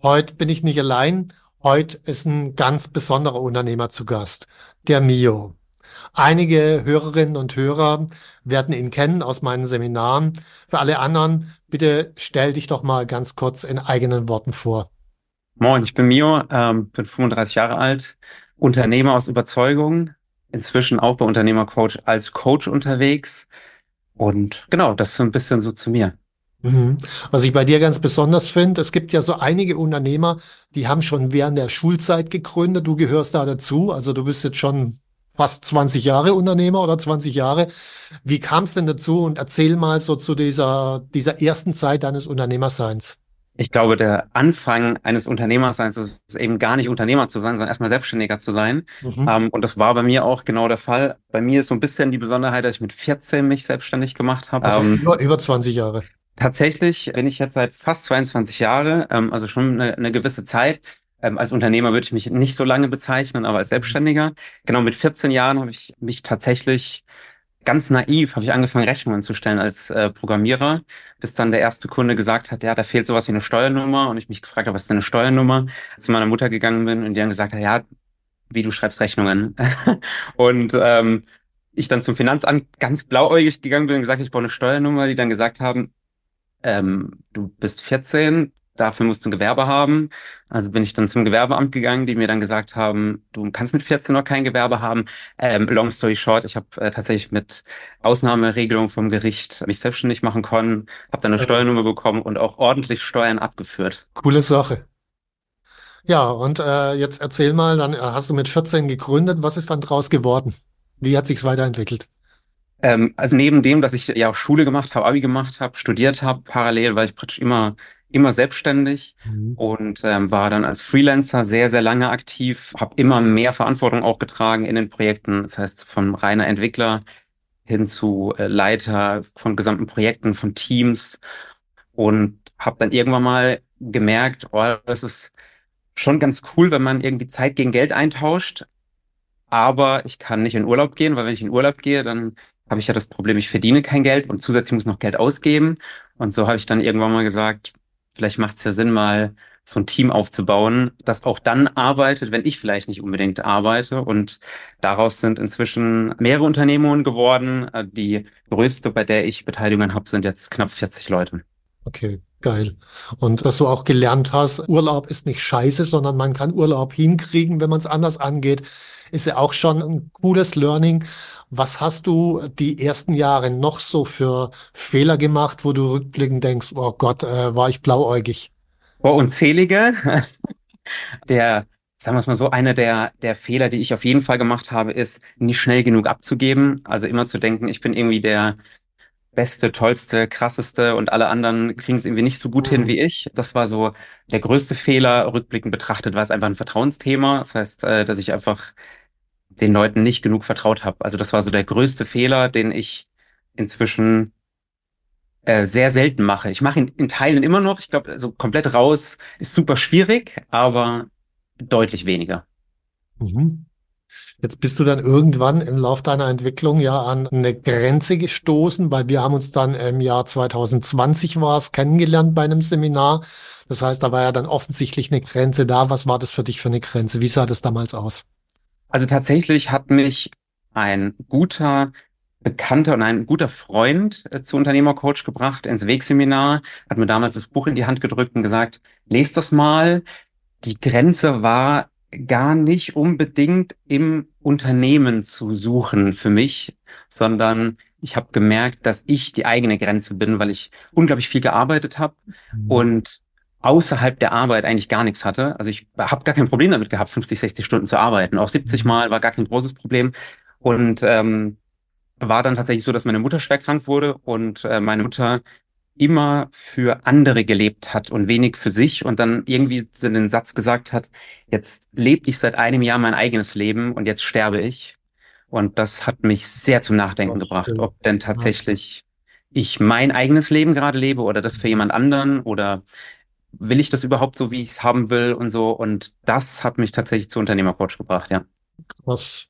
Heute bin ich nicht allein. Heute ist ein ganz besonderer Unternehmer zu Gast, der Mio. Einige Hörerinnen und Hörer werden ihn kennen aus meinen Seminaren. Für alle anderen, bitte stell dich doch mal ganz kurz in eigenen Worten vor. Moin, ich bin Mio, ähm, bin 35 Jahre alt, Unternehmer aus Überzeugung, inzwischen auch bei Unternehmercoach als Coach unterwegs. Und genau, das ist so ein bisschen so zu mir. Mhm. Was ich bei dir ganz besonders finde, es gibt ja so einige Unternehmer, die haben schon während der Schulzeit gegründet. Du gehörst da dazu. Also du bist jetzt schon fast 20 Jahre Unternehmer oder 20 Jahre. Wie kam es denn dazu? Und erzähl mal so zu dieser, dieser ersten Zeit deines Unternehmerseins. Ich glaube, der Anfang eines Unternehmerseins ist eben gar nicht Unternehmer zu sein, sondern erstmal Selbstständiger zu sein. Mhm. Um, und das war bei mir auch genau der Fall. Bei mir ist so ein bisschen die Besonderheit, dass ich mit 14 mich selbstständig gemacht habe. Also um, über, über 20 Jahre. Tatsächlich bin ich jetzt seit fast 22 Jahre, ähm, also schon eine, eine gewisse Zeit. Ähm, als Unternehmer würde ich mich nicht so lange bezeichnen, aber als Selbstständiger. Genau mit 14 Jahren habe ich mich tatsächlich ganz naiv habe ich angefangen, Rechnungen zu stellen als äh, Programmierer, bis dann der erste Kunde gesagt hat, ja, da fehlt sowas wie eine Steuernummer und ich mich gefragt habe, was ist denn eine Steuernummer? Zu meiner Mutter gegangen bin und die dann gesagt hat, ja, wie du schreibst Rechnungen. und ähm, ich dann zum Finanzamt ganz blauäugig gegangen bin und gesagt, ich brauche eine Steuernummer, die dann gesagt haben, ähm, du bist 14, dafür musst du ein Gewerbe haben. Also bin ich dann zum Gewerbeamt gegangen, die mir dann gesagt haben, du kannst mit 14 noch kein Gewerbe haben. Ähm, long story short, ich habe äh, tatsächlich mit Ausnahmeregelung vom Gericht mich selbstständig machen können, habe dann eine Steuernummer bekommen und auch ordentlich Steuern abgeführt. Coole Sache. Ja, und äh, jetzt erzähl mal, dann äh, hast du mit 14 gegründet. Was ist dann draus geworden? Wie hat sich's weiterentwickelt? Ähm, also neben dem, dass ich ja auch Schule gemacht habe, Abi gemacht habe, studiert habe, parallel war ich praktisch immer immer selbstständig mhm. und ähm, war dann als Freelancer sehr sehr lange aktiv, habe immer mehr Verantwortung auch getragen in den Projekten. Das heißt von reiner Entwickler hin zu äh, Leiter von gesamten Projekten, von Teams und habe dann irgendwann mal gemerkt, oh, das ist schon ganz cool, wenn man irgendwie Zeit gegen Geld eintauscht. Aber ich kann nicht in Urlaub gehen, weil wenn ich in Urlaub gehe, dann habe ich ja das Problem, ich verdiene kein Geld und zusätzlich muss noch Geld ausgeben. Und so habe ich dann irgendwann mal gesagt, vielleicht macht es ja Sinn, mal so ein Team aufzubauen, das auch dann arbeitet, wenn ich vielleicht nicht unbedingt arbeite. Und daraus sind inzwischen mehrere Unternehmungen geworden. Die größte, bei der ich Beteiligungen habe, sind jetzt knapp 40 Leute. Okay, geil. Und dass du auch gelernt hast, Urlaub ist nicht scheiße, sondern man kann Urlaub hinkriegen, wenn man es anders angeht, ist ja auch schon ein cooles Learning. Was hast du die ersten Jahre noch so für Fehler gemacht, wo du rückblickend denkst, oh Gott, äh, war ich blauäugig? Oh, unzählige. der, sagen wir es mal so, einer der, der Fehler, die ich auf jeden Fall gemacht habe, ist, nicht schnell genug abzugeben. Also immer zu denken, ich bin irgendwie der beste, tollste, krasseste und alle anderen kriegen es irgendwie nicht so gut mhm. hin wie ich. Das war so der größte Fehler. Rückblickend betrachtet war es einfach ein Vertrauensthema. Das heißt, äh, dass ich einfach den Leuten nicht genug vertraut habe. Also das war so der größte Fehler, den ich inzwischen äh, sehr selten mache. Ich mache ihn in Teilen immer noch. Ich glaube, so komplett raus ist super schwierig, aber deutlich weniger. Mhm. Jetzt bist du dann irgendwann im Lauf deiner Entwicklung ja an eine Grenze gestoßen, weil wir haben uns dann im Jahr 2020 war es kennengelernt bei einem Seminar. Das heißt, da war ja dann offensichtlich eine Grenze da. Was war das für dich für eine Grenze? Wie sah das damals aus? Also tatsächlich hat mich ein guter Bekannter und ein guter Freund äh, zu Unternehmercoach gebracht ins Wegseminar, hat mir damals das Buch in die Hand gedrückt und gesagt, lest das mal. Die Grenze war gar nicht unbedingt im Unternehmen zu suchen für mich, sondern ich habe gemerkt, dass ich die eigene Grenze bin, weil ich unglaublich viel gearbeitet habe mhm. und außerhalb der Arbeit eigentlich gar nichts hatte. Also ich habe gar kein Problem damit gehabt, 50, 60 Stunden zu arbeiten. Auch 70 mhm. Mal war gar kein großes Problem. Und ähm, war dann tatsächlich so, dass meine Mutter schwer krank wurde und äh, meine Mutter immer für andere gelebt hat und wenig für sich und dann irgendwie so den Satz gesagt hat, jetzt lebe ich seit einem Jahr mein eigenes Leben und jetzt sterbe ich. Und das hat mich sehr zum Nachdenken das gebracht, stimmt. ob denn tatsächlich ich mein eigenes Leben gerade lebe oder das für jemand anderen oder will ich das überhaupt so, wie ich es haben will und so. Und das hat mich tatsächlich zu Unternehmercoach gebracht, ja. Was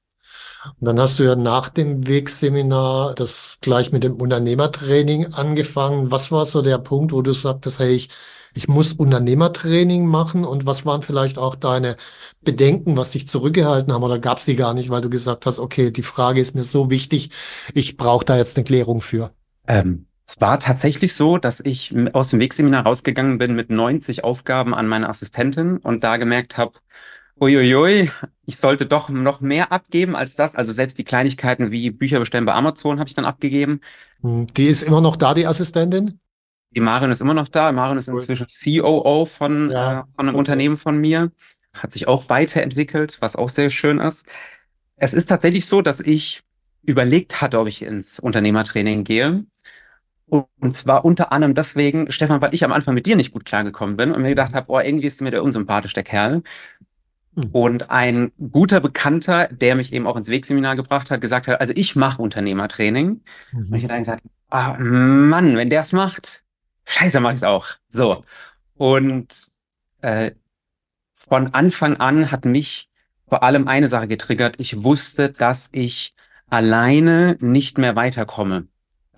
und dann hast du ja nach dem Wegseminar das gleich mit dem Unternehmertraining angefangen. Was war so der Punkt, wo du sagtest, hey, ich, ich muss Unternehmertraining machen? Und was waren vielleicht auch deine Bedenken, was dich zurückgehalten haben? Oder gab es die gar nicht, weil du gesagt hast, okay, die Frage ist mir so wichtig, ich brauche da jetzt eine Klärung für? Ähm, es war tatsächlich so, dass ich aus dem Wegseminar rausgegangen bin mit 90 Aufgaben an meine Assistentin und da gemerkt habe, Uiuiui, ich sollte doch noch mehr abgeben als das. Also selbst die Kleinigkeiten wie Bücher bestellen bei Amazon habe ich dann abgegeben. Hm, die ist immer noch da, die Assistentin? Die Marion ist immer noch da. Marion ist inzwischen COO von, ja, äh, von einem okay. Unternehmen von mir. Hat sich auch weiterentwickelt, was auch sehr schön ist. Es ist tatsächlich so, dass ich überlegt hatte, ob ich ins Unternehmertraining gehe. Und zwar unter anderem deswegen, Stefan, weil ich am Anfang mit dir nicht gut klargekommen bin und mir gedacht habe, oh, irgendwie ist mir der unsympathisch, der Kerl. Hm. Und ein guter Bekannter, der mich eben auch ins Wegseminar gebracht hat, gesagt hat, also ich mache Unternehmertraining. Mhm. Und ich habe dann gesagt, ah, Mann, wenn der es macht, scheiße, mach ich's auch. So. Und äh, von Anfang an hat mich vor allem eine Sache getriggert. Ich wusste, dass ich alleine nicht mehr weiterkomme,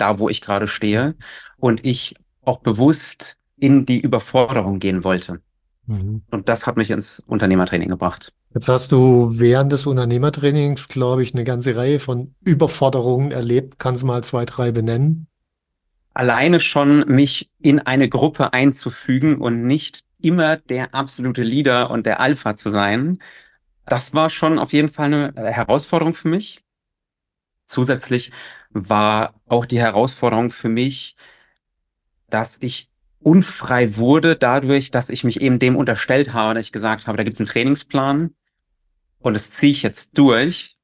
da wo ich gerade stehe. Und ich auch bewusst in die Überforderung gehen wollte. Mhm. Und das hat mich ins Unternehmertraining gebracht. Jetzt hast du während des Unternehmertrainings, glaube ich, eine ganze Reihe von Überforderungen erlebt. Kannst du mal zwei, drei benennen? Alleine schon mich in eine Gruppe einzufügen und nicht immer der absolute Leader und der Alpha zu sein. Das war schon auf jeden Fall eine Herausforderung für mich. Zusätzlich war auch die Herausforderung für mich, dass ich unfrei wurde dadurch, dass ich mich eben dem unterstellt habe, dass ich gesagt habe, da gibt's einen Trainingsplan und das ziehe ich jetzt durch,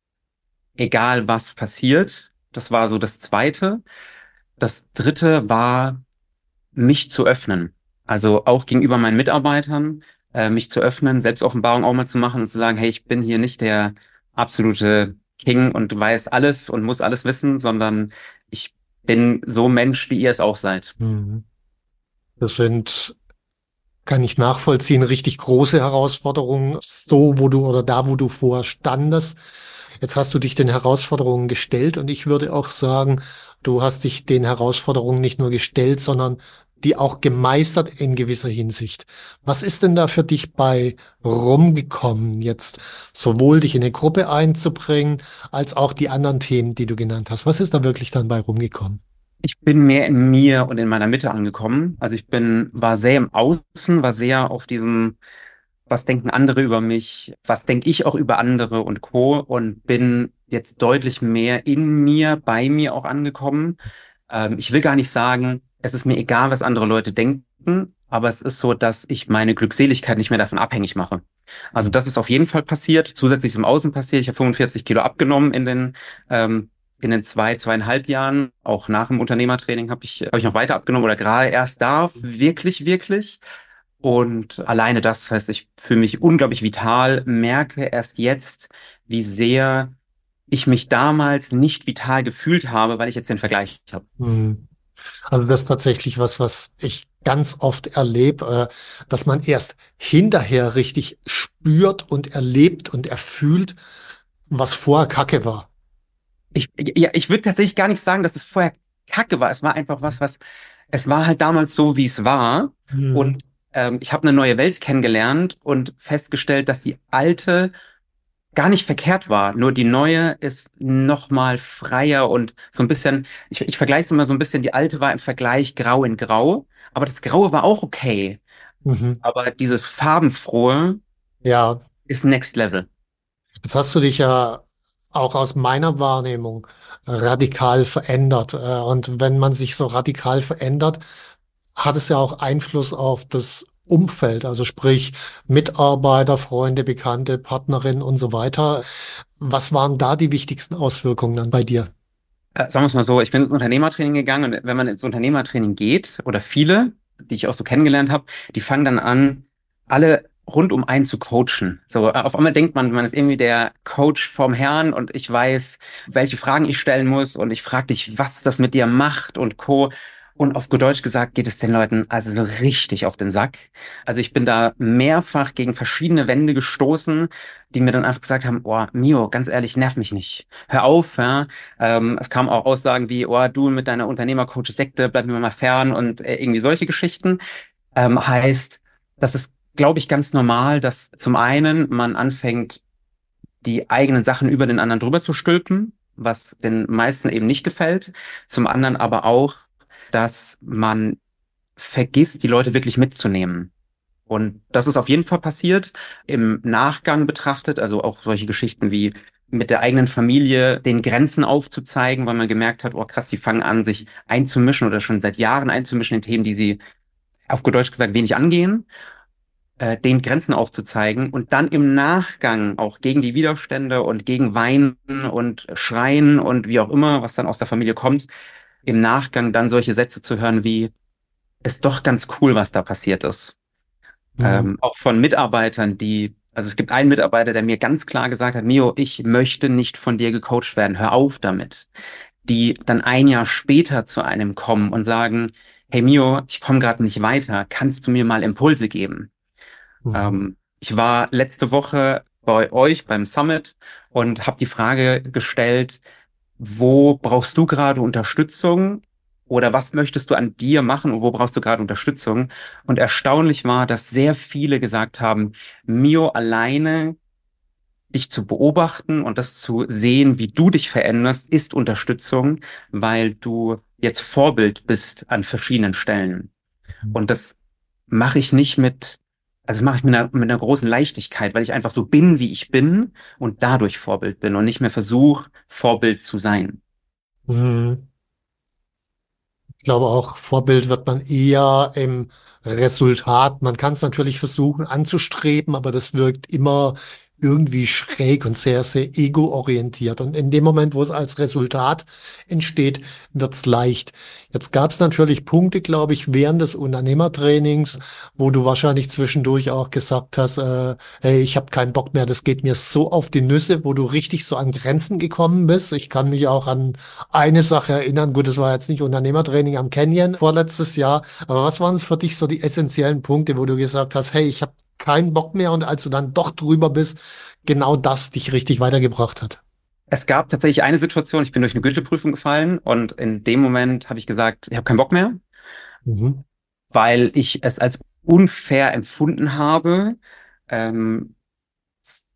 egal was passiert. Das war so das Zweite. Das Dritte war, mich zu öffnen. Also auch gegenüber meinen Mitarbeitern, äh, mich zu öffnen, Selbstoffenbarung auch mal zu machen und zu sagen, hey, ich bin hier nicht der absolute King und weiß alles und muss alles wissen, sondern ich bin so Mensch, wie ihr es auch seid. Mhm. Das sind, kann ich nachvollziehen, richtig große Herausforderungen, so wo du oder da, wo du vorher standest. Jetzt hast du dich den Herausforderungen gestellt und ich würde auch sagen, du hast dich den Herausforderungen nicht nur gestellt, sondern die auch gemeistert in gewisser Hinsicht. Was ist denn da für dich bei rumgekommen, jetzt sowohl dich in eine Gruppe einzubringen, als auch die anderen Themen, die du genannt hast? Was ist da wirklich dann bei rumgekommen? Ich bin mehr in mir und in meiner Mitte angekommen. Also ich bin, war sehr im Außen, war sehr auf diesem, was denken andere über mich, was denke ich auch über andere und Co. und bin jetzt deutlich mehr in mir, bei mir auch angekommen. Ähm, ich will gar nicht sagen, es ist mir egal, was andere Leute denken, aber es ist so, dass ich meine Glückseligkeit nicht mehr davon abhängig mache. Also das ist auf jeden Fall passiert. Zusätzlich im Außen passiert. Ich habe 45 Kilo abgenommen in den ähm, in den zwei, zweieinhalb Jahren, auch nach dem Unternehmertraining, habe ich, hab ich noch weiter abgenommen oder gerade erst da, wirklich, wirklich. Und alleine das heißt, ich fühle mich unglaublich vital, merke erst jetzt, wie sehr ich mich damals nicht vital gefühlt habe, weil ich jetzt den Vergleich habe. Hm. Also das ist tatsächlich was, was ich ganz oft erlebe, äh, dass man erst hinterher richtig spürt und erlebt und erfühlt, was vorher Kacke war ich, ja, ich würde tatsächlich gar nicht sagen, dass es vorher kacke war. Es war einfach was, was, es war halt damals so, wie es war. Mhm. Und ähm, ich habe eine neue Welt kennengelernt und festgestellt, dass die alte gar nicht verkehrt war. Nur die neue ist noch mal freier und so ein bisschen, ich, ich vergleiche es immer so ein bisschen, die alte war im Vergleich grau in grau, aber das Graue war auch okay. Mhm. Aber dieses farbenfrohe ja. ist Next Level. Jetzt hast du dich ja auch aus meiner Wahrnehmung radikal verändert. Äh, und wenn man sich so radikal verändert, hat es ja auch Einfluss auf das Umfeld, also sprich Mitarbeiter, Freunde, Bekannte, Partnerinnen und so weiter. Was waren da die wichtigsten Auswirkungen dann bei dir? Äh, sagen wir es mal so, ich bin ins Unternehmertraining gegangen und wenn man ins Unternehmertraining geht, oder viele, die ich auch so kennengelernt habe, die fangen dann an, alle rund um einen zu coachen. So, auf einmal denkt man, man ist irgendwie der Coach vom Herrn und ich weiß, welche Fragen ich stellen muss und ich frage dich, was das mit dir macht und Co. Und auf gut Deutsch gesagt geht es den Leuten also so richtig auf den Sack. Also ich bin da mehrfach gegen verschiedene Wände gestoßen, die mir dann einfach gesagt haben, oh, Mio, ganz ehrlich, nerv mich nicht. Hör auf, ja. Ähm, es kamen auch Aussagen wie, oh, du mit deiner Unternehmercoach-Sekte, bleib mir mal fern und äh, irgendwie solche Geschichten. Ähm, heißt, das ist, glaube ich, ganz normal, dass zum einen man anfängt, die eigenen Sachen über den anderen drüber zu stülpen, was den meisten eben nicht gefällt. Zum anderen aber auch, dass man vergisst, die Leute wirklich mitzunehmen. Und das ist auf jeden Fall passiert. Im Nachgang betrachtet, also auch solche Geschichten wie mit der eigenen Familie den Grenzen aufzuzeigen, weil man gemerkt hat, oh krass, die fangen an, sich einzumischen oder schon seit Jahren einzumischen in Themen, die sie auf gut Deutsch gesagt wenig angehen, äh, den Grenzen aufzuzeigen und dann im Nachgang auch gegen die Widerstände und gegen Weinen und Schreien und wie auch immer, was dann aus der Familie kommt, im Nachgang dann solche Sätze zu hören wie, ist doch ganz cool, was da passiert ist. Mhm. Ähm, auch von Mitarbeitern, die, also es gibt einen Mitarbeiter, der mir ganz klar gesagt hat, Mio, ich möchte nicht von dir gecoacht werden, hör auf damit. Die dann ein Jahr später zu einem kommen und sagen, hey Mio, ich komme gerade nicht weiter, kannst du mir mal Impulse geben? Mhm. Ähm, ich war letzte Woche bei euch beim Summit und habe die Frage gestellt, wo brauchst du gerade Unterstützung oder was möchtest du an dir machen und wo brauchst du gerade Unterstützung? Und erstaunlich war, dass sehr viele gesagt haben, Mio alleine dich zu beobachten und das zu sehen, wie du dich veränderst, ist Unterstützung, weil du jetzt Vorbild bist an verschiedenen Stellen. Mhm. Und das mache ich nicht mit also das mache ich mit einer, mit einer großen Leichtigkeit, weil ich einfach so bin, wie ich bin und dadurch Vorbild bin und nicht mehr versuche, Vorbild zu sein. Mhm. Ich glaube auch, Vorbild wird man eher im Resultat. Man kann es natürlich versuchen anzustreben, aber das wirkt immer irgendwie schräg und sehr, sehr ego-orientiert. Und in dem Moment, wo es als Resultat entsteht, wird's leicht. Jetzt gab es natürlich Punkte, glaube ich, während des Unternehmertrainings, wo du wahrscheinlich zwischendurch auch gesagt hast, äh, hey, ich habe keinen Bock mehr, das geht mir so auf die Nüsse, wo du richtig so an Grenzen gekommen bist. Ich kann mich auch an eine Sache erinnern, gut, das war jetzt nicht Unternehmertraining am Canyon vorletztes Jahr, aber was waren es für dich so die essentiellen Punkte, wo du gesagt hast, hey, ich habe keinen Bock mehr und als du dann doch drüber bist, genau das dich richtig weitergebracht hat? Es gab tatsächlich eine Situation, ich bin durch eine Goethe-Prüfung gefallen und in dem Moment habe ich gesagt, ich habe keinen Bock mehr, mhm. weil ich es als unfair empfunden habe. Ähm,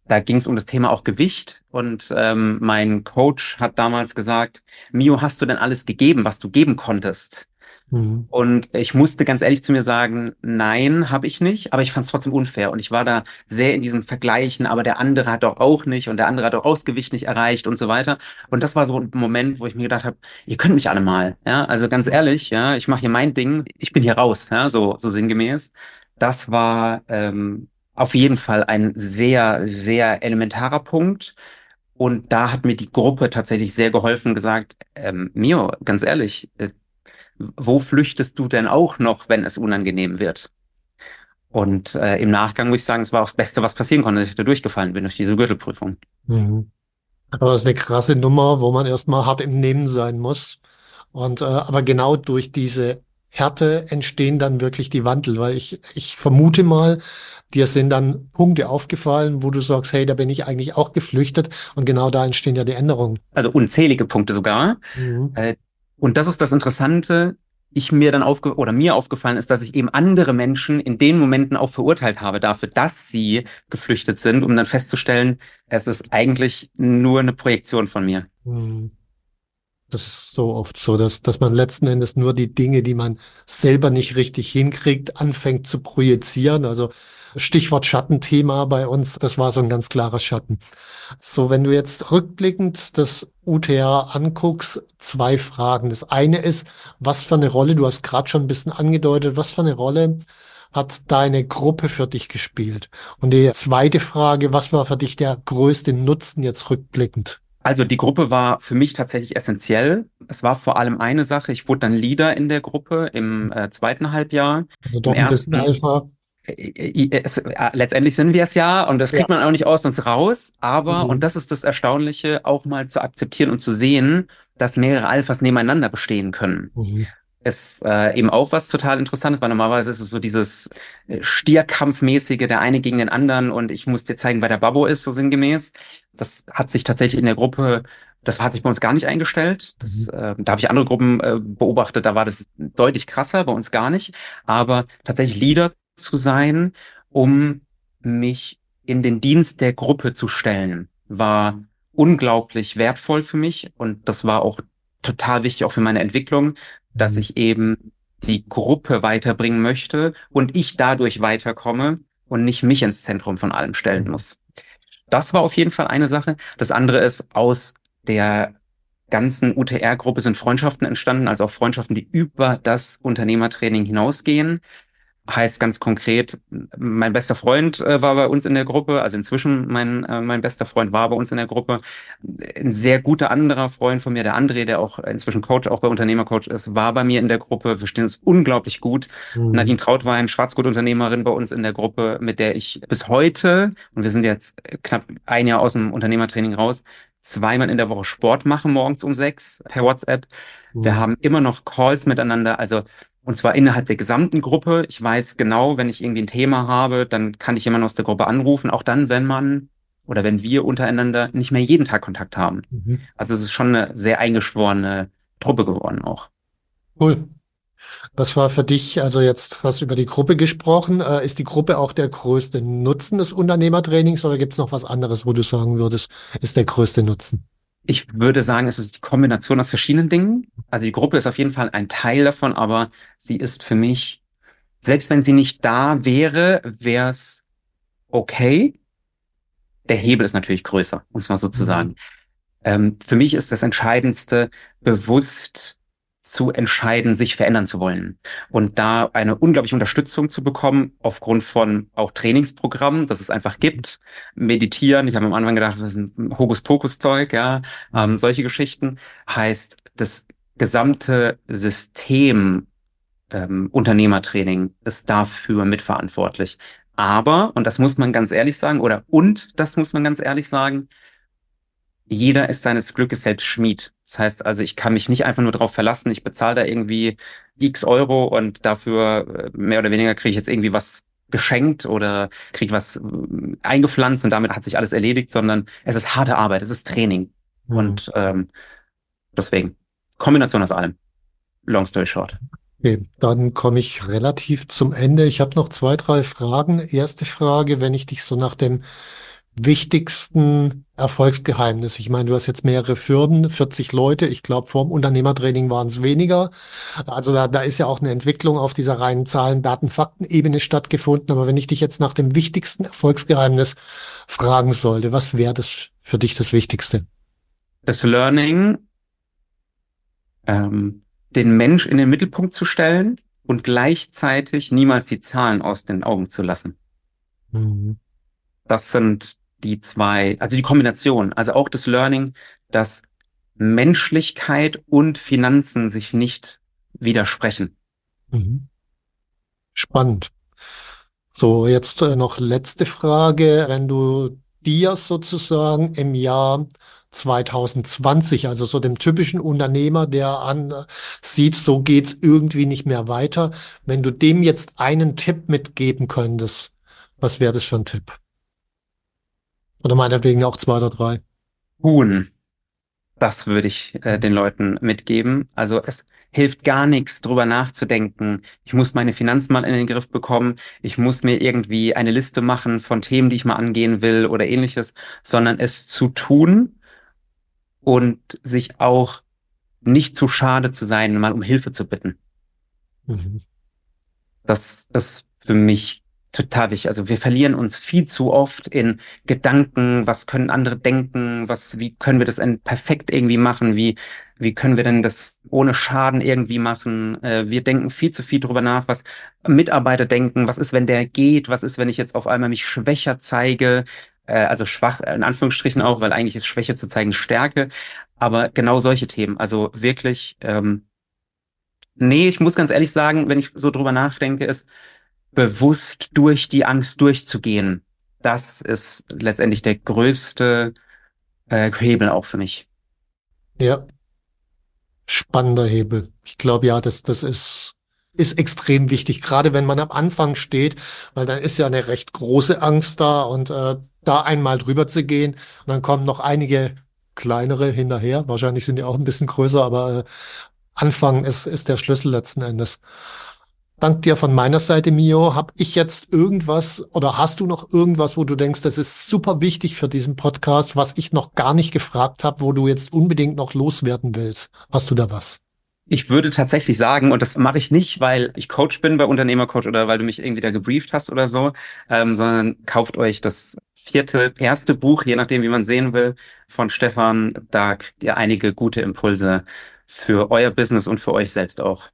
da ging es um das Thema auch Gewicht und ähm, mein Coach hat damals gesagt, Mio, hast du denn alles gegeben, was du geben konntest? Mhm. Und ich musste ganz ehrlich zu mir sagen, nein, habe ich nicht, aber ich fand es trotzdem unfair. Und ich war da sehr in diesem Vergleichen, aber der andere hat doch auch nicht und der andere hat doch auch das Gewicht nicht erreicht und so weiter. Und das war so ein Moment, wo ich mir gedacht habe, ihr könnt mich alle mal. Ja, also ganz ehrlich, ja, ich mache hier mein Ding, ich bin hier raus, ja, so, so sinngemäß. Das war ähm, auf jeden Fall ein sehr, sehr elementarer Punkt. Und da hat mir die Gruppe tatsächlich sehr geholfen, gesagt, ähm, Mio, ganz ehrlich, äh, wo flüchtest du denn auch noch, wenn es unangenehm wird? Und äh, im Nachgang muss ich sagen, es war auch das Beste, was passieren konnte, dass ich da durchgefallen bin durch diese Gürtelprüfung. Mhm. Aber das ist eine krasse Nummer, wo man erstmal hart im Nehmen sein muss. Und äh, aber genau durch diese Härte entstehen dann wirklich die Wandel, weil ich, ich vermute mal, dir sind dann Punkte aufgefallen, wo du sagst, hey, da bin ich eigentlich auch geflüchtet und genau da entstehen ja die Änderungen. Also unzählige Punkte sogar. Mhm. Äh, und das ist das Interessante. ich mir dann aufge oder mir aufgefallen ist, dass ich eben andere Menschen in den Momenten auch verurteilt habe dafür, dass sie geflüchtet sind, um dann festzustellen, es ist eigentlich nur eine Projektion von mir. Hm. Das ist so oft so, dass, dass man letzten Endes nur die Dinge, die man selber nicht richtig hinkriegt, anfängt zu projizieren. Also Stichwort Schattenthema bei uns, das war so ein ganz klarer Schatten. So, wenn du jetzt rückblickend das UTR anguckst, zwei Fragen. Das eine ist, was für eine Rolle, du hast gerade schon ein bisschen angedeutet, was für eine Rolle hat deine Gruppe für dich gespielt? Und die zweite Frage, was war für dich der größte Nutzen jetzt rückblickend? Also die Gruppe war für mich tatsächlich essentiell. Es war vor allem eine Sache. Ich wurde dann Leader in der Gruppe im äh, zweiten Halbjahr. Also doch Im ein ersten, bisschen Alpha. Es, äh, letztendlich sind wir es ja und das kriegt ja. man auch nicht aus uns raus. Aber, mhm. und das ist das Erstaunliche, auch mal zu akzeptieren und zu sehen, dass mehrere Alphas nebeneinander bestehen können. Mhm. Ist äh, eben auch was total Interessantes, weil normalerweise ist es so dieses äh, Stierkampfmäßige, der eine gegen den anderen und ich muss dir zeigen, wer der Babbo ist, so sinngemäß. Das hat sich tatsächlich in der Gruppe das hat sich bei uns gar nicht eingestellt. Das, mhm. äh, da habe ich andere Gruppen äh, beobachtet, da war das deutlich krasser, bei uns gar nicht. Aber tatsächlich Leader zu sein, um mich in den Dienst der Gruppe zu stellen, war unglaublich wertvoll für mich und das war auch total wichtig auch für meine Entwicklung, dass mhm. ich eben die Gruppe weiterbringen möchte und ich dadurch weiterkomme und nicht mich ins Zentrum von allem stellen mhm. muss. Das war auf jeden Fall eine Sache. Das andere ist, aus der ganzen UTR-Gruppe sind Freundschaften entstanden, also auch Freundschaften, die über das Unternehmertraining hinausgehen heißt ganz konkret, mein bester Freund äh, war bei uns in der Gruppe, also inzwischen mein, äh, mein bester Freund war bei uns in der Gruppe. Ein sehr guter anderer Freund von mir, der André, der auch inzwischen Coach, auch bei Unternehmercoach ist, war bei mir in der Gruppe. Wir stehen uns unglaublich gut. Mhm. Nadine Trautwein, Schwarzgutunternehmerin bei uns in der Gruppe, mit der ich bis heute, und wir sind jetzt knapp ein Jahr aus dem Unternehmertraining raus, zweimal in der Woche Sport machen, morgens um sechs per WhatsApp. Mhm. Wir haben immer noch Calls miteinander. Also und zwar innerhalb der gesamten Gruppe. Ich weiß genau, wenn ich irgendwie ein Thema habe, dann kann ich jemanden aus der Gruppe anrufen, auch dann, wenn man oder wenn wir untereinander nicht mehr jeden Tag Kontakt haben. Mhm. Also es ist schon eine sehr eingeschworene Truppe geworden auch. Cool. Was war für dich, also jetzt hast du über die Gruppe gesprochen, äh, ist die Gruppe auch der größte Nutzen des Unternehmertrainings oder gibt es noch was anderes, wo du sagen würdest, ist der größte Nutzen? Ich würde sagen, es ist die Kombination aus verschiedenen Dingen. Also die Gruppe ist auf jeden Fall ein Teil davon, aber sie ist für mich, selbst wenn sie nicht da wäre, wäre es okay. Der Hebel ist natürlich größer, um es mal so zu mhm. sagen. Ähm, für mich ist das Entscheidendste, bewusst zu entscheiden, sich verändern zu wollen. Und da eine unglaubliche Unterstützung zu bekommen, aufgrund von auch Trainingsprogrammen, dass es einfach gibt. Meditieren, ich habe am Anfang gedacht, das ist ein Hokuspokus-Zeug, ja. Ähm, solche Geschichten heißt, das gesamte System ähm, Unternehmertraining ist dafür mitverantwortlich. Aber, und das muss man ganz ehrlich sagen, oder und das muss man ganz ehrlich sagen, jeder ist seines Glückes selbst Schmied. Das heißt also, ich kann mich nicht einfach nur darauf verlassen, ich bezahle da irgendwie x Euro und dafür äh, mehr oder weniger kriege ich jetzt irgendwie was geschenkt oder kriege was äh, eingepflanzt und damit hat sich alles erledigt, sondern es ist harte Arbeit, es ist Training. Mhm. Und ähm, deswegen, Kombination aus allem. Long story short. Okay, dann komme ich relativ zum Ende. Ich habe noch zwei, drei Fragen. Erste Frage, wenn ich dich so nach dem wichtigsten Erfolgsgeheimnis? Ich meine, du hast jetzt mehrere Firmen, 40 Leute. Ich glaube, vor dem Unternehmertraining waren es weniger. Also da, da ist ja auch eine Entwicklung auf dieser reinen Zahlen, Daten, Fakten-Ebene stattgefunden. Aber wenn ich dich jetzt nach dem wichtigsten Erfolgsgeheimnis fragen sollte, was wäre das für dich das Wichtigste? Das Learning, ähm, den Mensch in den Mittelpunkt zu stellen und gleichzeitig niemals die Zahlen aus den Augen zu lassen. Mhm. Das sind die zwei, also die Kombination, also auch das Learning, dass Menschlichkeit und Finanzen sich nicht widersprechen. Mhm. Spannend. So, jetzt äh, noch letzte Frage. Wenn du dir sozusagen im Jahr 2020, also so dem typischen Unternehmer, der an sieht, so geht's irgendwie nicht mehr weiter, wenn du dem jetzt einen Tipp mitgeben könntest, was wäre das für ein Tipp? Oder meinetwegen auch zwei oder drei. Huhn. Das würde ich äh, den Leuten mitgeben. Also es hilft gar nichts, drüber nachzudenken. Ich muss meine Finanzen mal in den Griff bekommen. Ich muss mir irgendwie eine Liste machen von Themen, die ich mal angehen will oder ähnliches, sondern es zu tun und sich auch nicht zu schade zu sein, mal um Hilfe zu bitten. Mhm. Das ist für mich total wichtig. Also wir verlieren uns viel zu oft in Gedanken, was können andere denken, was, wie können wir das perfekt irgendwie machen, wie, wie können wir denn das ohne Schaden irgendwie machen? Äh, wir denken viel zu viel drüber nach, was Mitarbeiter denken, was ist, wenn der geht, was ist, wenn ich jetzt auf einmal mich schwächer zeige, äh, also schwach, in Anführungsstrichen auch, weil eigentlich ist Schwäche zu zeigen Stärke, aber genau solche Themen, also wirklich, ähm, nee, ich muss ganz ehrlich sagen, wenn ich so drüber nachdenke, ist, bewusst durch die Angst durchzugehen, das ist letztendlich der größte äh, Hebel auch für mich. Ja. Spannender Hebel. Ich glaube ja, das, das ist, ist extrem wichtig, gerade wenn man am Anfang steht, weil dann ist ja eine recht große Angst da und äh, da einmal drüber zu gehen und dann kommen noch einige kleinere hinterher. Wahrscheinlich sind die auch ein bisschen größer, aber äh, Anfangen ist, ist der Schlüssel letzten Endes. Dank dir von meiner Seite, Mio. Hab ich jetzt irgendwas oder hast du noch irgendwas, wo du denkst, das ist super wichtig für diesen Podcast, was ich noch gar nicht gefragt habe, wo du jetzt unbedingt noch loswerden willst? Hast du da was? Ich würde tatsächlich sagen, und das mache ich nicht, weil ich Coach bin bei Unternehmercoach oder weil du mich irgendwie da gebrieft hast oder so, ähm, sondern kauft euch das vierte, erste Buch, je nachdem, wie man sehen will, von Stefan. Da kriegt ihr einige gute Impulse für euer Business und für euch selbst auch.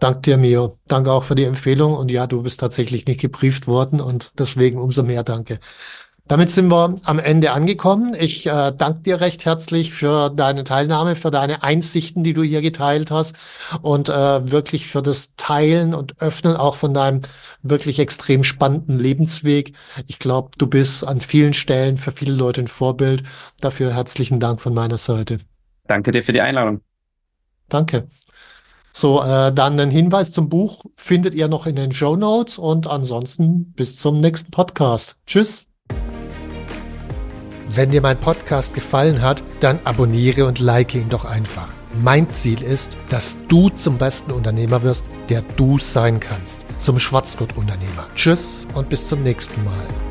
Dank dir, Mio. Danke auch für die Empfehlung. Und ja, du bist tatsächlich nicht gebrieft worden und deswegen umso mehr Danke. Damit sind wir am Ende angekommen. Ich äh, danke dir recht herzlich für deine Teilnahme, für deine Einsichten, die du hier geteilt hast und äh, wirklich für das Teilen und Öffnen auch von deinem wirklich extrem spannenden Lebensweg. Ich glaube, du bist an vielen Stellen für viele Leute ein Vorbild. Dafür herzlichen Dank von meiner Seite. Danke dir für die Einladung. Danke. So, äh, dann ein Hinweis zum Buch findet ihr noch in den Show Notes und ansonsten bis zum nächsten Podcast. Tschüss. Wenn dir mein Podcast gefallen hat, dann abonniere und like ihn doch einfach. Mein Ziel ist, dass du zum besten Unternehmer wirst, der du sein kannst. Zum Schwarzgurt-Unternehmer. Tschüss und bis zum nächsten Mal.